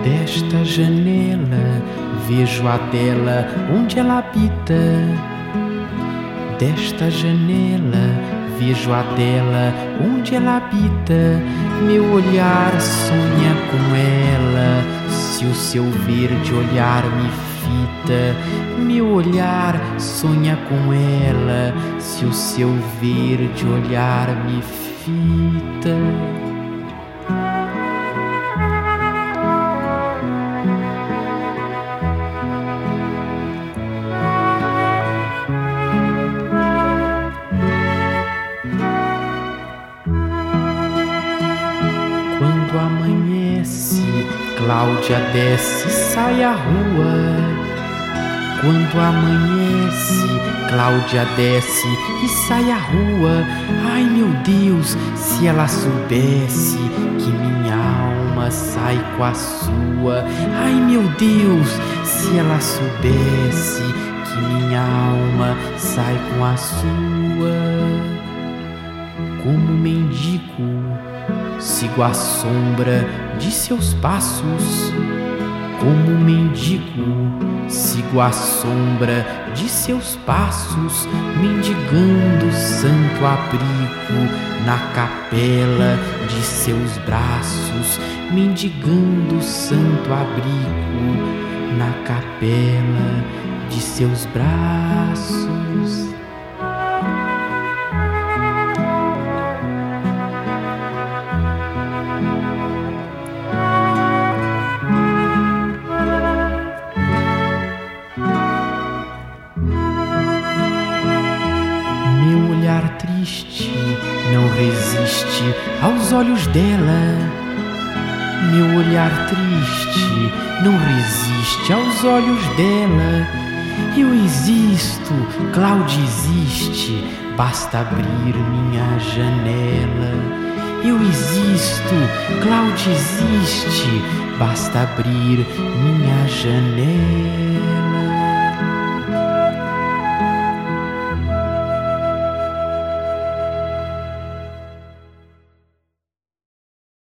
Desta janela vejo a tela onde ela habita. Desta janela vejo a dela onde ela habita. Meu olhar sonha com ela. Se o seu verde olhar me fita, meu olhar sonha com ela. Se o seu verde olhar me fita. Cláudia desce, sai à rua. Quando amanhece, Cláudia desce e sai à rua. Ai meu Deus, se ela soubesse que minha alma sai com a sua. Ai meu Deus, se ela soubesse que minha alma sai com a sua. Como mendigo sigo a sombra de seus passos. Como mendigo, sigo a sombra de seus passos, mendigando santo abrigo na capela de seus braços, mendigando santo abrigo na capela de seus braços. Triste não resiste aos olhos dela. Meu olhar triste não resiste aos olhos dela. Eu existo, Cláudia existe, basta abrir minha janela. Eu existo, Cláudia existe, basta abrir minha janela.